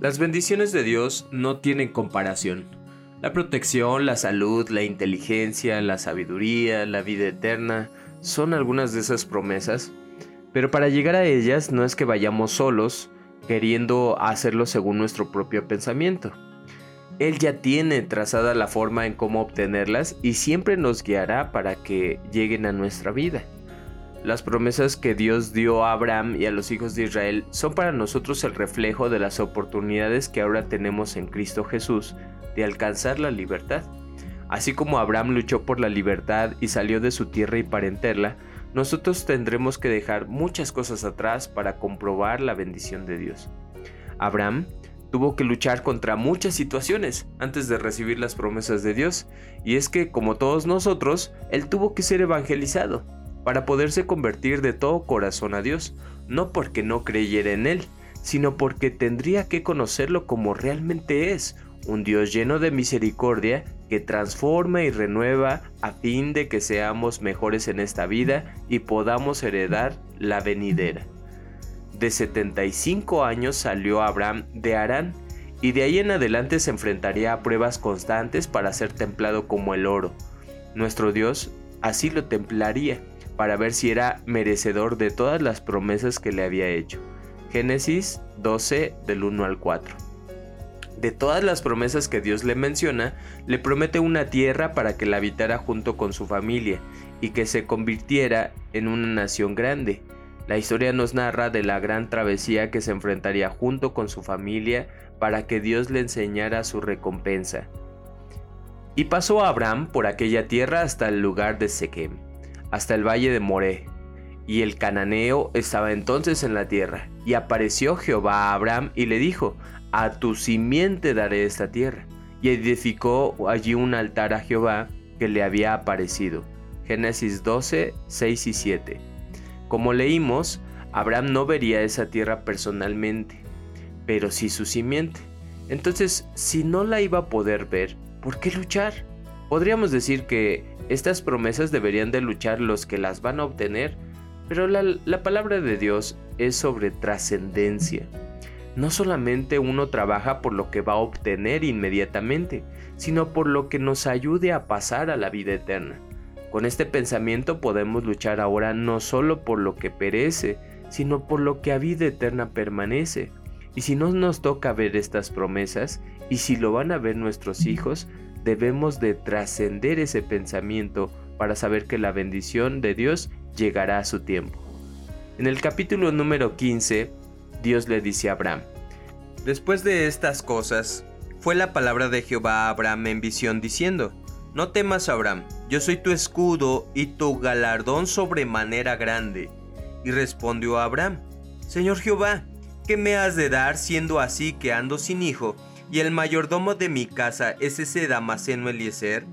Las bendiciones de Dios no tienen comparación. La protección, la salud, la inteligencia, la sabiduría, la vida eterna son algunas de esas promesas, pero para llegar a ellas no es que vayamos solos queriendo hacerlo según nuestro propio pensamiento. Él ya tiene trazada la forma en cómo obtenerlas y siempre nos guiará para que lleguen a nuestra vida. Las promesas que Dios dio a Abraham y a los hijos de Israel son para nosotros el reflejo de las oportunidades que ahora tenemos en Cristo Jesús de alcanzar la libertad. Así como Abraham luchó por la libertad y salió de su tierra y parenterla, nosotros tendremos que dejar muchas cosas atrás para comprobar la bendición de Dios. Abraham tuvo que luchar contra muchas situaciones antes de recibir las promesas de Dios, y es que, como todos nosotros, él tuvo que ser evangelizado para poderse convertir de todo corazón a Dios, no porque no creyera en Él, sino porque tendría que conocerlo como realmente es, un Dios lleno de misericordia que transforma y renueva a fin de que seamos mejores en esta vida y podamos heredar la venidera. De 75 años salió Abraham de Arán y de ahí en adelante se enfrentaría a pruebas constantes para ser templado como el oro. Nuestro Dios así lo templaría para ver si era merecedor de todas las promesas que le había hecho. Génesis 12 del 1 al 4. De todas las promesas que Dios le menciona, le promete una tierra para que la habitara junto con su familia y que se convirtiera en una nación grande. La historia nos narra de la gran travesía que se enfrentaría junto con su familia para que Dios le enseñara su recompensa. Y pasó Abraham por aquella tierra hasta el lugar de Sequem hasta el valle de Moré. Y el cananeo estaba entonces en la tierra. Y apareció Jehová a Abraham y le dijo, a tu simiente daré esta tierra. Y edificó allí un altar a Jehová que le había aparecido. Génesis 12, 6 y 7. Como leímos, Abraham no vería esa tierra personalmente, pero sí su simiente. Entonces, si no la iba a poder ver, ¿por qué luchar? Podríamos decir que estas promesas deberían de luchar los que las van a obtener, pero la, palabra de Dios es sobre trascendencia. No solamente uno trabaja por lo que va a obtener inmediatamente, sino por lo que nos ayude a pasar a la vida eterna. Con este pensamiento podemos luchar ahora no solo por lo que perece, sino por lo que a vida eterna permanece. Y si no nos toca ver estas promesas, y si lo van a ver nuestros hijos, debemos de trascender ese pensamiento para saber que la bendición de Dios llegará a su tiempo. En el capítulo número 15, Dios le dice a Abraham, Después de estas cosas, fue la palabra de Jehová a Abraham en visión diciendo, No temas Abraham, yo soy tu escudo y tu galardón sobremanera grande. Y respondió Abraham, Señor Jehová, ¿qué me has de dar siendo así que ando sin hijo ¿Y el mayordomo de mi casa es ese Damaseno Eliezer?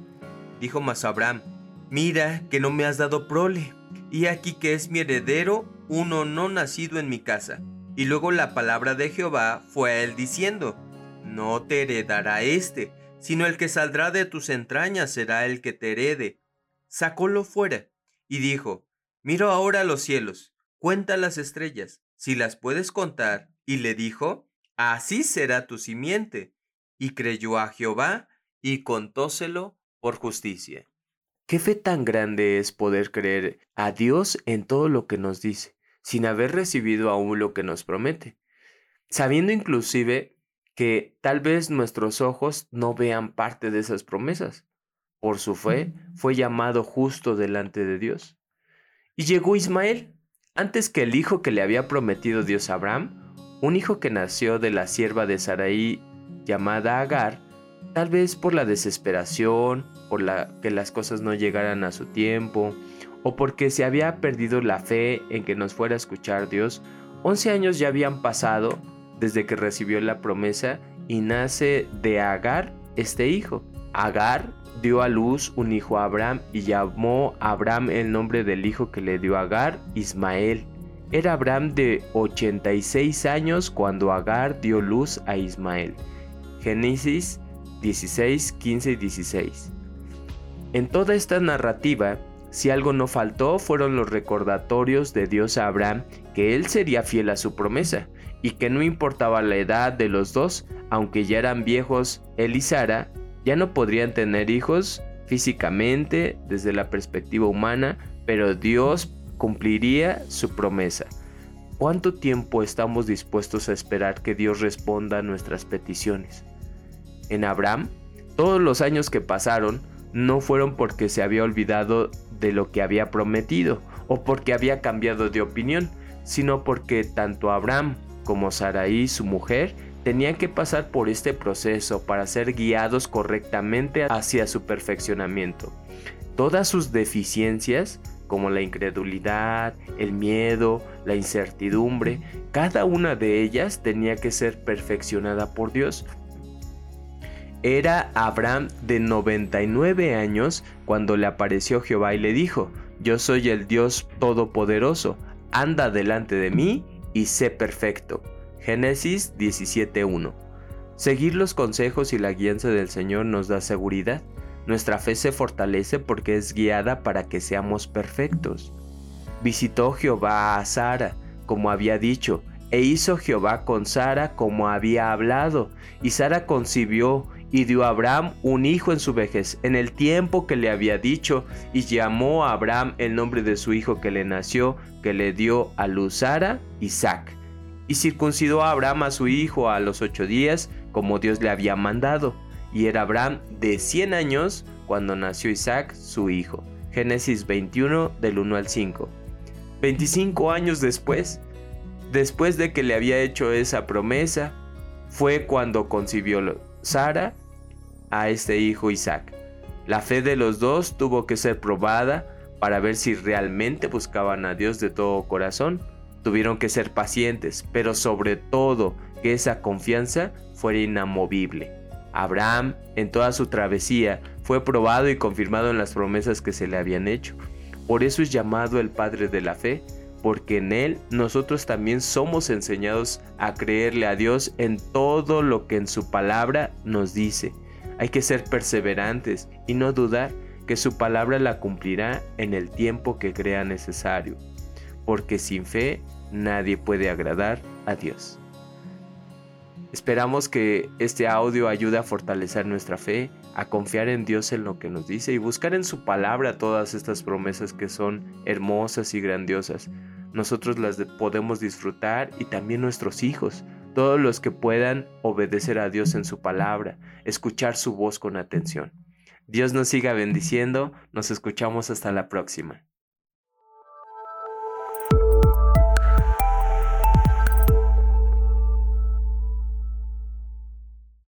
Dijo mas Abraham, mira que no me has dado prole, y aquí que es mi heredero uno no nacido en mi casa. Y luego la palabra de Jehová fue a él diciendo, no te heredará este, sino el que saldrá de tus entrañas será el que te herede. Sacólo fuera, y dijo, miro ahora los cielos, cuenta las estrellas, si las puedes contar. Y le dijo, así será tu simiente. Y creyó a Jehová y contóselo por justicia. Qué fe tan grande es poder creer a Dios en todo lo que nos dice, sin haber recibido aún lo que nos promete, sabiendo inclusive que tal vez nuestros ojos no vean parte de esas promesas. Por su fe fue llamado justo delante de Dios. Y llegó Ismael, antes que el hijo que le había prometido Dios a Abraham, un hijo que nació de la sierva de Saraí llamada Agar, tal vez por la desesperación, por la que las cosas no llegaran a su tiempo, o porque se había perdido la fe en que nos fuera a escuchar Dios, 11 años ya habían pasado desde que recibió la promesa y nace de Agar este hijo. Agar dio a luz un hijo a Abraham y llamó a Abraham el nombre del hijo que le dio Agar, Ismael. Era Abraham de 86 años cuando Agar dio luz a Ismael. Génesis 16, 15 y 16. En toda esta narrativa, si algo no faltó fueron los recordatorios de Dios a Abraham que él sería fiel a su promesa y que no importaba la edad de los dos, aunque ya eran viejos, él y Sara ya no podrían tener hijos físicamente desde la perspectiva humana, pero Dios cumpliría su promesa. ¿Cuánto tiempo estamos dispuestos a esperar que Dios responda a nuestras peticiones? En Abraham, todos los años que pasaron no fueron porque se había olvidado de lo que había prometido o porque había cambiado de opinión, sino porque tanto Abraham como Saraí, su mujer, tenían que pasar por este proceso para ser guiados correctamente hacia su perfeccionamiento. Todas sus deficiencias como la incredulidad, el miedo, la incertidumbre, cada una de ellas tenía que ser perfeccionada por Dios. Era Abraham de 99 años cuando le apareció Jehová y le dijo, yo soy el Dios Todopoderoso, anda delante de mí y sé perfecto. Génesis 17.1. Seguir los consejos y la guianza del Señor nos da seguridad. Nuestra fe se fortalece porque es guiada para que seamos perfectos. Visitó Jehová a Sara, como había dicho, e hizo Jehová con Sara como había hablado, y Sara concibió y dio a Abraham un hijo en su vejez, en el tiempo que le había dicho, y llamó a Abraham el nombre de su hijo que le nació, que le dio a luz Sara, Isaac. Y circuncidó a Abraham a su hijo a los ocho días, como Dios le había mandado y era Abraham de 100 años cuando nació Isaac, su hijo. Génesis 21 del 1 al 5. 25 años después, después de que le había hecho esa promesa, fue cuando concibió Sara a este hijo Isaac. La fe de los dos tuvo que ser probada para ver si realmente buscaban a Dios de todo corazón. Tuvieron que ser pacientes, pero sobre todo que esa confianza fuera inamovible. Abraham, en toda su travesía, fue probado y confirmado en las promesas que se le habían hecho. Por eso es llamado el Padre de la Fe, porque en Él nosotros también somos enseñados a creerle a Dios en todo lo que en su palabra nos dice. Hay que ser perseverantes y no dudar que su palabra la cumplirá en el tiempo que crea necesario, porque sin fe nadie puede agradar a Dios. Esperamos que este audio ayude a fortalecer nuestra fe, a confiar en Dios en lo que nos dice y buscar en su palabra todas estas promesas que son hermosas y grandiosas. Nosotros las podemos disfrutar y también nuestros hijos, todos los que puedan obedecer a Dios en su palabra, escuchar su voz con atención. Dios nos siga bendiciendo, nos escuchamos hasta la próxima.